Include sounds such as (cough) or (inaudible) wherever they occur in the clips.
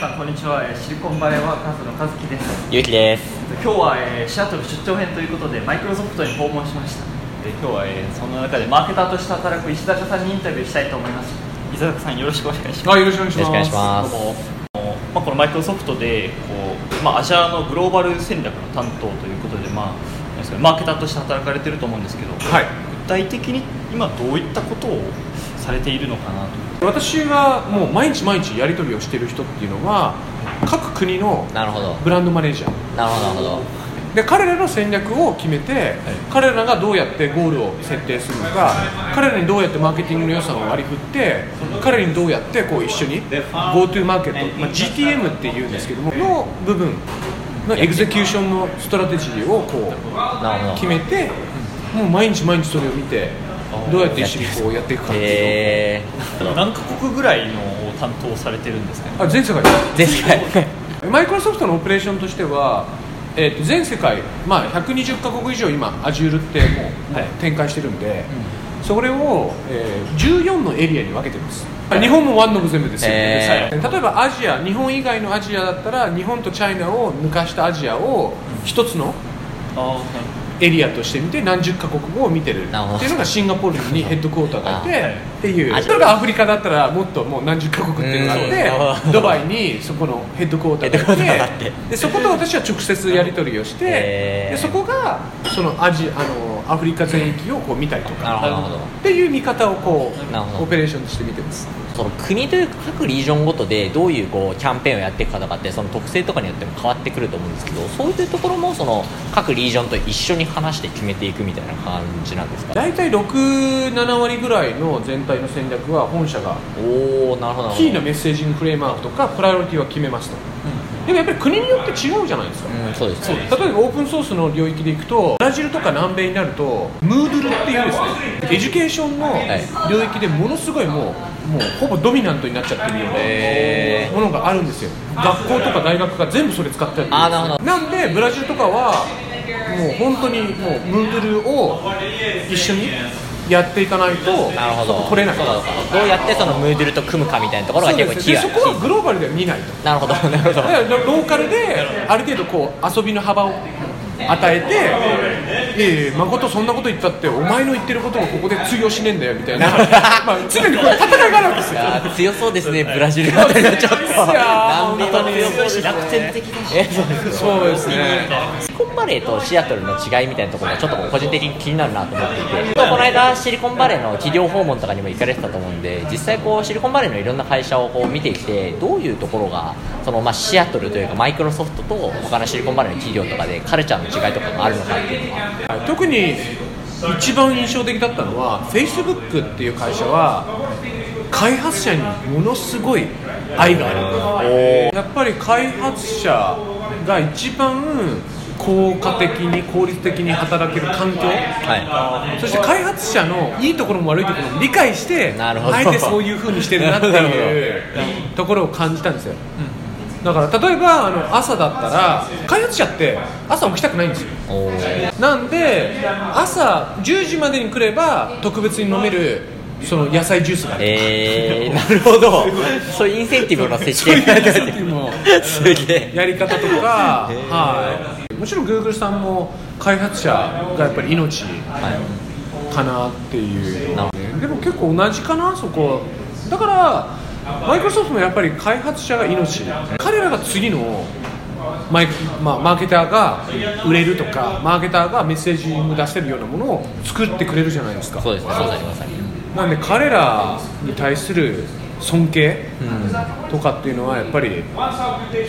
さんこんにちは。えーシリコンバレーワーカーズの和樹です。ゆうきです。今日は、えーシアトル出張編ということでマイクロソフトに訪問しました。で今日は、えーその中でマーケターとして働く石坂さんにインタビューしたいと思います。石坂さんよろしくお願いします。あよろしくお願いします。しくお願いします。どうも。まあ、このマイクロソフトでこう、まあ、アジャーのグローバル戦略の担当ということで、まあマーケターとして働かれてると思うんですけど、はい。具体的に今どういったことをされているのかなと私がもう毎日毎日やり取りをしている人っていうのは各国のなるほど。ブランドマネージャー。なるほどなるほど。で彼らの戦略を決めて、彼らがどうやってゴールを設定するのか彼らにどうやってマーケティングの予算を割り振って彼にどうやってこう一緒に Go To Market、まあ、GTM っていうんですけどもの部分の execution の strategy をこう決めてもう毎日毎日それを見てどうやって一緒にこうやっていくかっていうへえ何カ国ぐらいのを担当されてるんですか？ねあ全世界。前回 (laughs) マイクロソフトのオペレーションとしては、えー、と全世界、まあ、120カ国以上今 Azure ってもう、はい。展開してるんで、それを、えー14のエリアに分けてます。日本もワンノブ全部ですよ、へ例えばアジア日本以外のアジアだったら日本とチャイナを抜かしたアジアを一つのエリアとして見て何十カ国語を見てるっていうのがシンガポールにヘッドクォーターがいてっていう。あ例えばアフリカだったらもっともう何十カ国っていうのがうんあってドバイにそこのヘッドクォーターががいあってて。でそこと私は直接やり取りをしてでそこがそのアジあのアフリカ全域をこう見たりとかなるほど。っていう見方をこなるほど。うオペレーションとして見てます。その国というか各リージョンごとでどういうこうキャンペーンをやっていくかとかってその特性とかによっても変わってくると思うんですけどそういうところもその各 region と一緒に話して決めていくみたいな感じなんですか？大体67割ぐらいの全体の戦略は本社がおおなるほどなるほど。キーな messaging framework とかプライオリティは決めますと、でもやっぱり国によって違うじゃないですか、うんそうです。例えばオープンソースの領域でいくとブラジルとか南米になると Moodle っていうですね education のい領域でものすごいもうもうほぼ dominant になっちゃってるようへなものがあるんですよ。学校とか大学が全部それ使ってるんですあーなるほど。なんでブラジルとかはもう本当にもうムードルを一緒にやっていかないとなるほど。取れない。どうやってそのムードゥルと組むかみたいなところが結構キそこはグローバルでは見ないと。なるほどなるほど。ローカルである程度こう遊びの幅を与えて「いやいや誠そんなこと言ったってお前の言ってることがここで通用しねえんだよ」みたいな。(laughs) まあ常にこう戦いがあるわけですよ。強そうですねブラジルあたりはちょっと。は強そうですね楽天的だしえそうです。そうですね。シリコンバレーとシアトルの違いみたいなところがちょっと個人的に気になるなと思っていて。この間シリコンバレーの企業訪問とかにも行かれてたと思うんで実際こうシリコンバレーのいろんな会社をこう見てきてどういうところがそのまあシアトルというかマイクロソフトと他のシリコンバレーの企業とかでカルチャーの違いとかがあるのかっていうのははい特に一番印象的だったのは Facebook っていう会社は開発者にものすごい愛がある。やっぱり開発者が一番効果的に効率的に働ける環境。はい。そして開発者のいいところも悪いところも理解してあえてそういうふうにしてるなっていうところを感じたんですよ、だから例えばあの朝だったら開発者って朝起きたくないんですよ。なんで朝10時までに来れば特別に飲めるその野菜ジュースがあるえー、なるほど。(laughs) そういうインセンティブの設定がやり方とか、はい、もちろん Google さんも開発者がやっぱり命はい。かなっていう。なるでも結構同じかなそこ。だからマイクロソフトもやっぱり開発者が命。彼らが次のマイク、まあ、マーケターが売れるとかマーケターがメッセージング出せるようなものを作ってくれるじゃないですか。そうですね。まさにまさになんで彼らに対する尊敬とかっていうのはやっぱり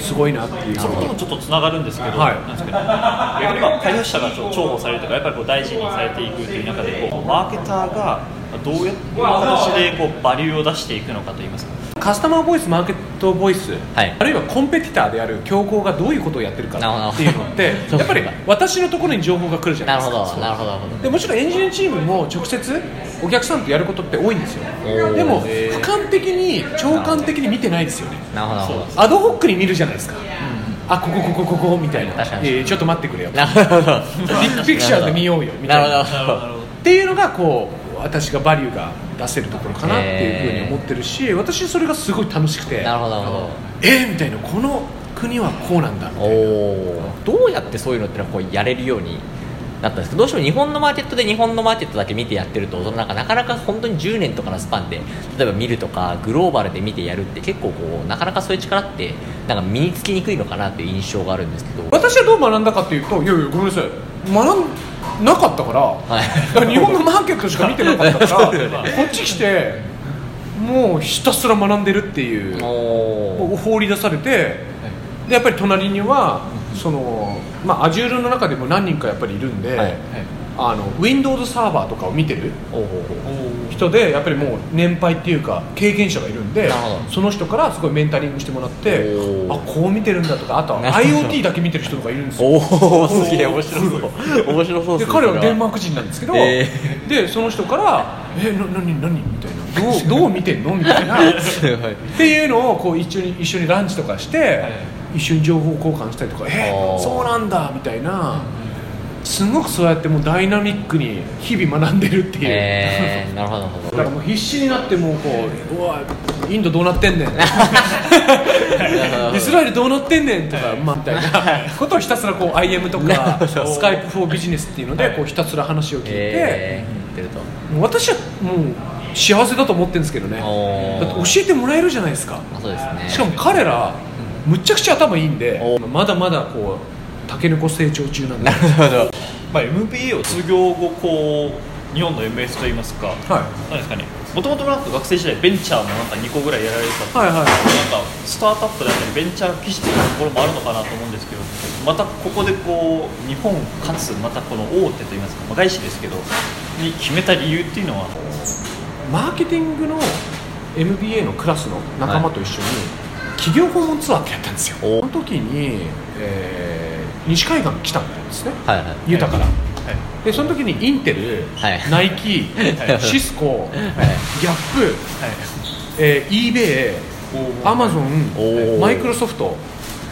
すごいなっていう。それともちょっとつながるんですけど、はい。なんですけど逆にまあ開発者が重宝されるとかやっぱりこう大事にされていくという中でこうマーケターがどうやって形でこうバリューを出していくのかといいますかカスタマーボイスマーケットボイス、はい。あるいはコンペティターである競合がどういうことをやってるかっていうのって (laughs) やっぱり私のところに情報が来るじゃなないるですか。ほどなるほど。でもちろんエンジニアチームも直接お客さんとやることって多いんですよ。ー。でも俯瞰的に長官的に見てないですよね。なるほど。アドホックに見るじゃないですか、あここここここみたいな。確かに。いやいやちょっと待ってくれよビッグピクチャーで見ようよみたいな。なるほど。なるほど。っていうのがこう私がバリューが出せるところかなっていうふうに思ってるし私それがすごい楽しくてなるほどなるほど。えー、みたいなこの国はこうなんだみたいな。どうやってそういうのってのはこうやれるようになったんですか？どうしても日本のマーケットで日本のマーケットだけ見てやってるとそのなんかなかなか本当に10年とかのスパンで例えば見るとかグローバルで見てやるって結構こうなかなかそういう力ってなんか身につきにくいのかなっていう印象があるんですけど。私はどう学んだかっていうといやいやごめんなさい学んなかったから,、はい。日本のマーケットしか見てなかったから (laughs) こっち来てもうひたすら学んでるっていう放り出されてでやっぱり隣にはその、まあ、Azure の中でも何人かやっぱりいるんで、はいあの Windows サーバーとかを見てる人でやっぱりもう年配っていうか経験者がいるんでその人からすごいメンタリングしてもらってあこう見てるんだとかあとは IoT だけ見てる人とかいるんですよ。おおすげえ面白そう。面白そうで彼はデンマーーク人なんですけど、えでその人から「えな何何?」みたいな「どう (laughs) どう見てんの?」みたいな。っていうのをこう一緒に一緒にランチとかして、一緒に情報交換したりとか「えおー。そうなんだ」みたいなすごくそうやってもうダイナミックに日々学んでるっていう。えー、なるほどなるほど。だからもう必死になってもうこう「うわインドどうなってんねん」(laughs) (laughs) イスラエルどうなってんねん」とか、まあ、みたいな。ことをひたすらこう IM とか (laughs) スカイプフォービジネスっていうのでこうひたすら話を聞いて、えー、言ってると。もう私はもう幸せだと思ってるんですけどね。だって教えてもらえるじゃないですか。あそうですね。しかも彼らむっちゃくちゃ頭いいんでおまだまだこうタケノコ成長中なんで。なるほど。まあ、MBA を卒業後こう日本の MS といいますか、はい。なんですかね。もともとなんか学生時代ベンチャーもなんか2個ぐらいやられてたはいはいなんかスタートアップだったりベンチャー基地的なところもあるのかなと思うんですけどまたここでこう日本かつまたこの大手といいますか、まあ、外資ですけどに決めた理由っていうのは？マーケティングの MBA のクラスの仲間と一緒に企業訪問ツアーってやったんですよ。そおの時に、えー西海岸に来たんですね。はいはい。ユタからはい。でその時にインテル、はい。ナイキ、はい。シスコ、はい。ギャップ、えー、eBay アマゾおンー。マイクロソフト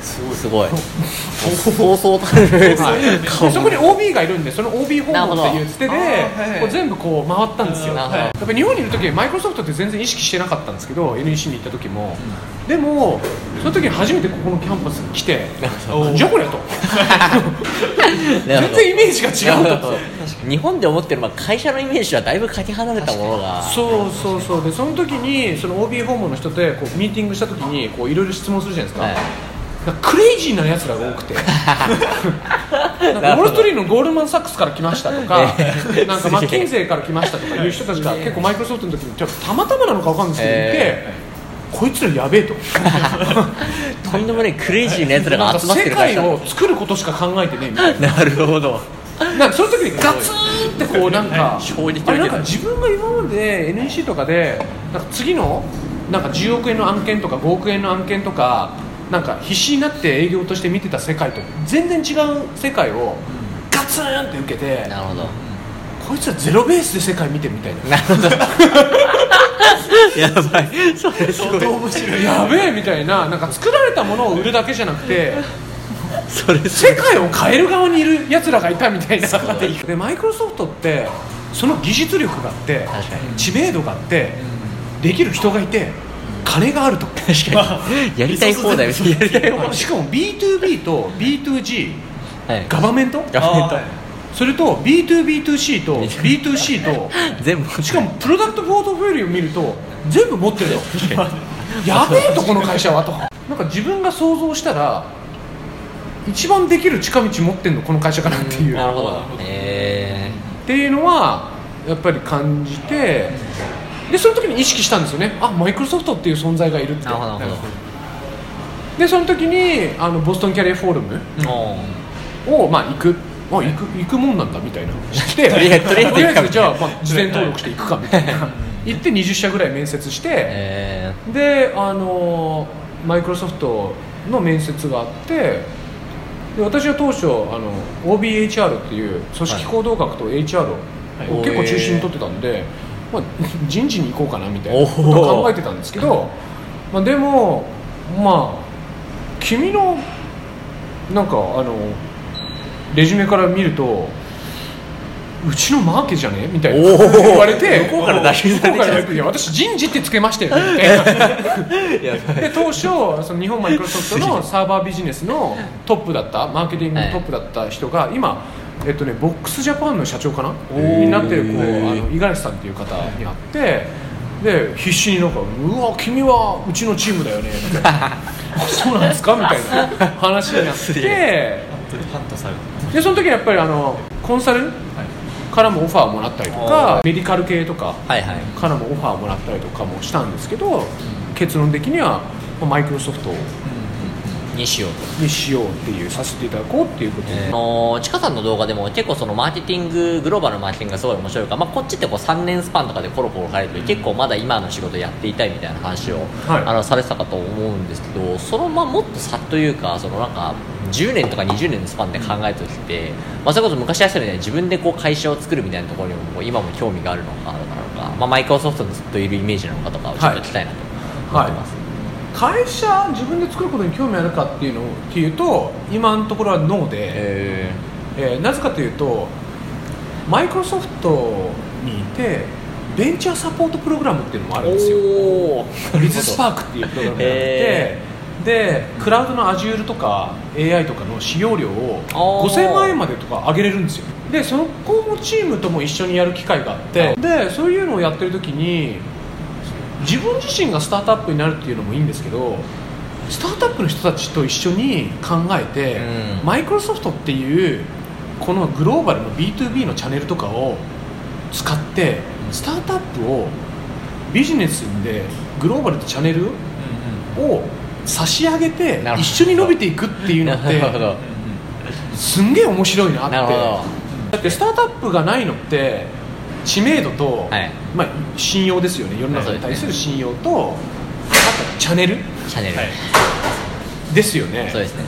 すごい。そうそう。たるそこに OB がいるんでその OB 訪問っていうつてでこう全部こう回ったんですよ。なるほど。やっぱ日本にいる時マイクロソフトって全然意識してなかったんですけど NEC に行った時も、でもその時に初めてここのキャンパスに来てなんじゃこりゃと。(laughs) 全然イメージが違うと。日本で思ってるまあ会社のイメージはだいぶかけ離れたものが。そうそうそう。でその時にその OB 訪問の人とこうミーティングした時にこういろいろ質問するじゃないですか、はいクレイジーなやつらが多くて。なんかウォール・ストリートのゴールドマン・サックスから来ましたとかえなんかマッキンゼーから来ましたとかいう人たちが結構マイクロソフトの時にたまたまなのか分かんないですけどいて、えこいつらやべえと。とんでもないクレイジーなやつらが集まって世る会社。界を作ることしか考えてねえみたいな。なるほど。なんかその時にガツンってこうなんか (laughs) あれなんか自分が今まで NEC とかでなんか次のなんか10億円の案件とか5億円の案件とかなんか必死になって営業として見てた世界と全然違う世界をガツンって受けてなるほど。こいつらゼロベースで世界見てるみたいな。なるほど。(laughs) やばい。それすごい面白い。やべえみたいな。なんか作られたものを売るだけじゃなくてそれす世界を変える側にいるやつらがいたみたいな。でマイクロソフトってその技術力があって知名度があってできる人がいて金があると。確かに。やりたい放題。やりたい放題。しかも B2B と B2G はい。ガバメント？ガバメント。それと B2B2C と B2C と (laughs) 全部しかもプロダクトポートフォリオを見ると全部持ってるよ。(laughs) やべえとこの会社は。と。なんか自分が想像したら一番できる近道持ってんのこの会社かなっていう。なるほど。えっていうのはやっぱり感じてでその時に意識したんですよね。あマイクロソフトっていう存在がいるっー、て。なるほどなるほでその時にあのボストンキャリアフォーラムを、まあ、行く。あ行く行くもんなんだみたいな。知ってとりあえずじゃあ、まあ、事前登録して行くかみたいな。(laughs) 行って20社ぐらい面接して、えであのマイクロソフトの面接があってで私は当初あの OBHR っていう組織行動学と HR をい。結構中心に取ってたんで、まあ、人事に行こうかなみたいなおこと考えてたんですけど、まあ、でもまあ君のなんかあのレジュメから見るとうちのマーケじゃねみたいな言われて向こうから出しされて私人事ってつけましたよねみたいな。(laughs) いやで当初その日本マイクロソフトのサーバービジネスのトップだったマーケティングのトップだった人が今えっとね、ボックスジャパンの社長かな？になってるこうあの五十嵐さんっていう方に会ってで必死になんか「うわ君はうちのチームだよね」みたいな。(laughs) あ「そうなんですか?」みたいな話になって。でその時にやっぱりあのコンサルからもオファーをもらったりとかメディカル系とかからもオファーをもらったりとかもしたんですけど結論的にはまあマイクロソフトにしようと。にしようっていうさせていただこうっていうこと。で、あのちかさんの動画でも結構そのマーケティンググローバルのマーケティングがすごい面白いから、まあ、こっちってこう3年スパンとかでコロコロ変えて結構まだ今の仕事やっていたいみたいな話を、はい。あのされてたかと思うんですけどそのまあもっと差というかそのなんか10年とか20年のスパンで考えた時って、まあ、それこそ昔やってたみたいに自分でこう会社を作るみたいなところにも今も興味があるのかなのか、まあ、マイクロソフトにずっといるイメージなのかとかをちょっと聞きたいなと思ってます、会社自分で作ることに興味あるかっていうのっていうと今のところはノーで、へえーなぜかというとマイクロソフトにいてベンチャーサポートプログラムっていうのもあるんですよ。ビズスパークっていうプログラムがあってへでクラウドの Azure とか AI とかの使用量をあー。5000万円までとか上げれるんですよ。でそのチームとも一緒にやる機会があってでそういうのをやってる時に自分自身がスタートアップになるっていうのもいいんですけどスタートアップの人たちと一緒に考えて、うん。マイクロソフトっていうこのグローバルの B2B のチャンネルとかを使ってスタートアップをビジネスでグローバルのチャンネルを差し上げて一緒に伸びていくっていうのってすんげえ面白いなって。だってスタートアップがないのって知名度と、はい。まあ、信用ですよね。世の中に対する信用と、あとチャンネル。チャンネル、はい。ですよね。そうですね。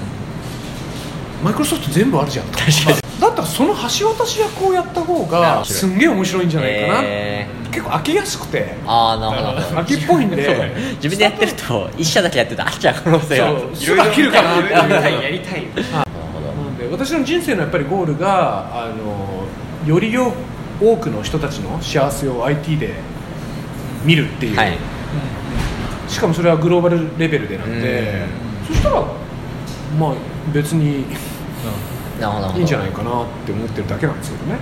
マイクロソフト全部あるじゃん確かに。だったらその橋渡し役をやった方がすんげえ面白いんじゃないかな、え結構飽きやすくて。ああなるほど。なるほど飽きっぽいんで。(laughs) 自分でやってると一社だけやってると飽きちゃう可能性が。すぐ飽きるかなってやりたい。なので私の人生のやっぱりゴールがあのよりよ多くの人たちの幸せを IT で見るっていう、はい。しかもそれはグローバルレベルでなんで。そしたらまあ別にいいんじゃないかなって思ってるだけなんですけどね。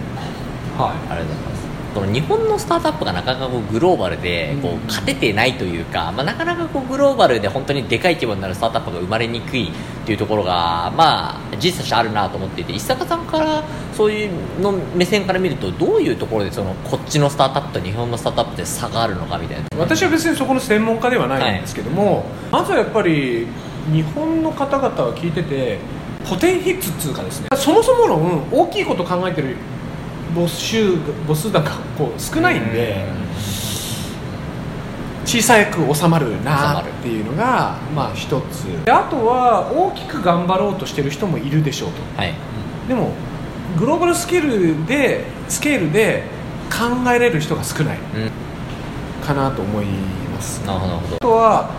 はありがとうございますこの日本のスタートアップがなかなかこうグローバルでこう勝ててないというか、まあ、なかなかこうグローバルで本当にでかい規模になるスタートアップが生まれにくいっていうところが、まあ、事実としてあるなと思っていて石坂さんからそういうの目線から見るとどういうところでそのこっちのスタートアップと日本のスタートアップで差があるのかみたいな。私は別にそこの専門家ではないんですけども、まずはやっぱり日本の方々は聞いててポテンヒッツっていうかですねそもそもの大きいこと考えてる母数母数なんかこう少ないんで小さく収まるなっていうのがまあ一つ。であとは大きく頑張ろうとしてる人もいるでしょうと。はい。でもグローバルスケールでスケールで考えれる人が少ない。うん。かなと思います。なるほど。あとは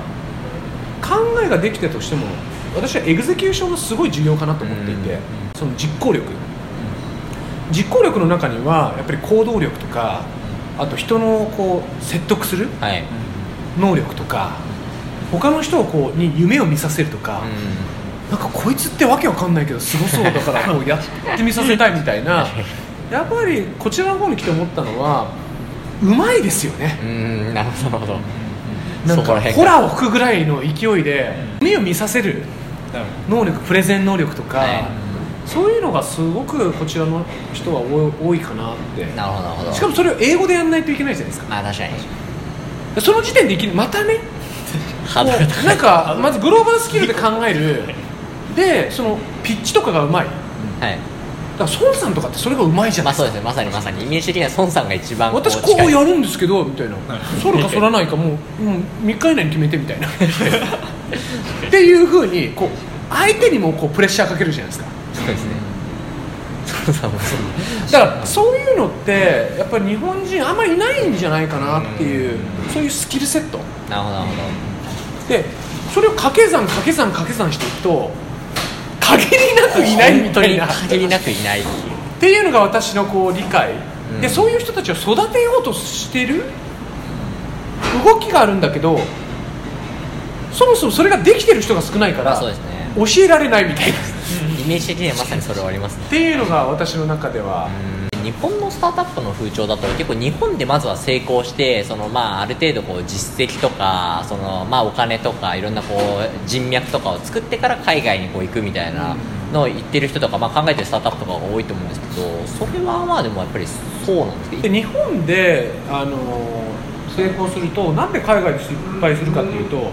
考えができたとしても私はエグゼキューションがすごい重要かなと思っていて、うん。その実行力実行力の中にはやっぱり行動力とかあと人のこう説得するはい。能力とか他の人をこうに夢を見させるとか、うなんかこいつってわけわかんないけどすごそうだからこうやってみさせたいみたいな。(laughs) やっぱりこちらの方に来て思ったのはうまいですよね。んうんなるほどなんからホラーを吹くぐらいの勢いで夢を見させる能力プレゼン能力とか、はいそういうのがすごくこちらの人は多いかなって。なるほどなるほど。しかもそれを英語でやらないといけないじゃないですか。まあ確かに。その時点でいきまたね？なんかまずグローバルスキルで考える。でそのピッチとかがうまい。だはい。から孫さんとかってそれがうまいじゃなまあそういですかですね。まさにまさに。イメージ的には孫さんが一番私こうやるんですけどみたいな。反るか反らないかもうも (laughs) う3日以内に決めてみたいな。っていうふうにこう相手にもこうプレッシャーかけるじゃないですかそうですねそうだからそういうのってやっぱり日本人あんまりいないんじゃないかなっていうそういうスキルセット。なるほどなるほでそれを掛け算掛け算掛け算していくと限りなくいないみたいな。(laughs) 限りなくいない。っていうのが私のこう理解、うん。でそういう人たちを育てようとしてる動きがあるんだけどそもそもそれができてる人が少ないから、教えられないみたいなっイメージ的にはまさにそれはありますね。ていうのが私の中では、日本のスタートアップの風潮だと結構日本でまずは成功してその、まあ、ある程度こう実績とかその、まあ、お金とかいろんなこう人脈とかを作ってから海外にこう行くみたいなのを言ってる人とか、まあ、考えてるスタートアップとかが多いと思うんですけどそれはまあでもやっぱりそうなんですけど。で日本で、あの成功するとなんで海外で失敗するかっていうと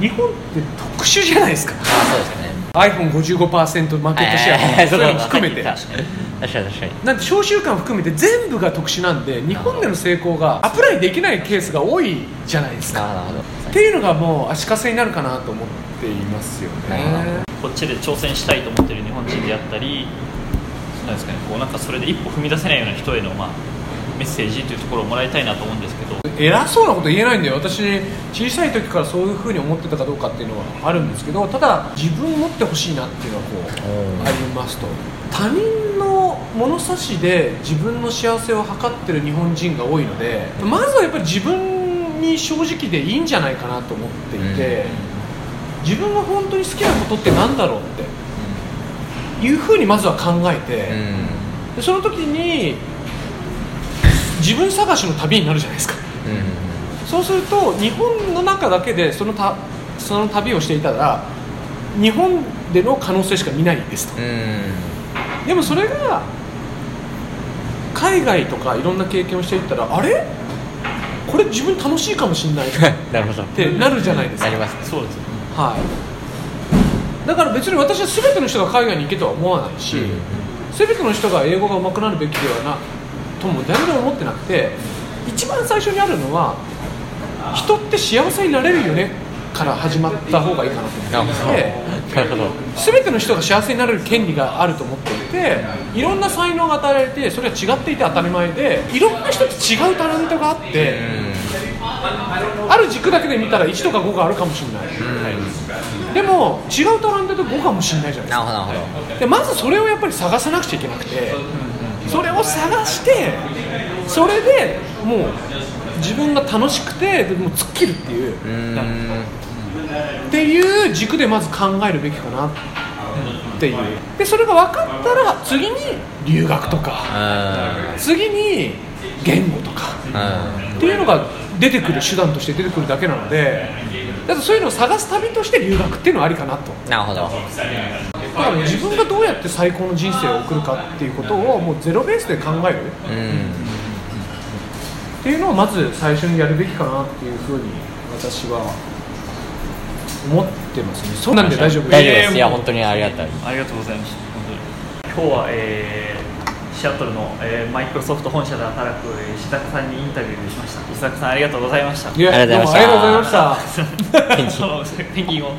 日本って特殊じゃないですか。あそうですね iPhone55% マーケットシェアとかそういうの含めて。確かに確かに確かに。なんで召集感含めて全部が特殊なんで日本での成功がアプライできないケースが多いじゃないですか。なるほど。っていうのがもう足かせになるかなと思っていますよなるほねこっちで挑戦したいと思ってる日本人であったりなんですかね。こうなんかそれで一歩踏み出せないような人への、まあ、メッセージというところをもらいたいなと思うんですけど。偉そうなこと言えないんで私小さい時からそういうふうに思ってたかどうかっていうのはあるんですけどただ自分持ってほしいなっていうのはこうありますと。他人の物差しで自分の幸せを図ってる日本人が多いのでまずはやっぱり自分に正直でいいんじゃないかなと思っていて、自分が本当に好きなことってなんだろうっていうふうにまずは考えて、うん。でその時に自分探しの旅になるじゃないですか。うん。そうすると日本の中だけでそのたその旅をしていたら日本での可能性しか見ないですと。うん。でもそれが海外とかいろんな経験をしていったらあれ？これ自分楽しいかもしれない。っ (laughs) なるほど。てなるじゃないですか。なりますそうですはい。だから別に私は全ての人が海外に行けとは思わないし、うん全ての人が英語が上手くなるべきではなとも誰も思ってなくて一番最初にあるのは人って幸せになれるよねから始まった方がいいかなと思って。全ての人が幸せになれる権利があると思っていていろんな才能が与えられてそれは違っていて当たり前でいろんな人と違うタレントがあってある軸だけで見たら1とか5があるかもしれない、でも違うタレントで5かもしれないじゃないですか。でまずそれをやっぱり探さなくちゃいけなくてそれを探してそれでもう自分が楽しくてでもう突っ切るっていう。っていう軸でまず考えるべきかなっていう。でそれが分かったら次に留学とか次に言語とかうん。っていうのが出てくる手段として出てくるだけなのでだそういうのを探す旅として留学っていうのはありかなと。なるほどだから自分がどうやって最高の人生を送るかっていうことをもうゼロベースで考える。うんっていうのをまず最初にやるべきかなっていうふうに私は思ってますね。そうなんで大丈夫。大丈夫。です。いや本当にありがたい。ありがとうございました本当に。今日は、えーシアトルの、えーマイクロソフト本社で働く、えー石坂さんにインタビューしました。石坂さんありがとうございました。いやありがとうございました。どうもありがとうございました。(laughs) ペンギンそのペンギンを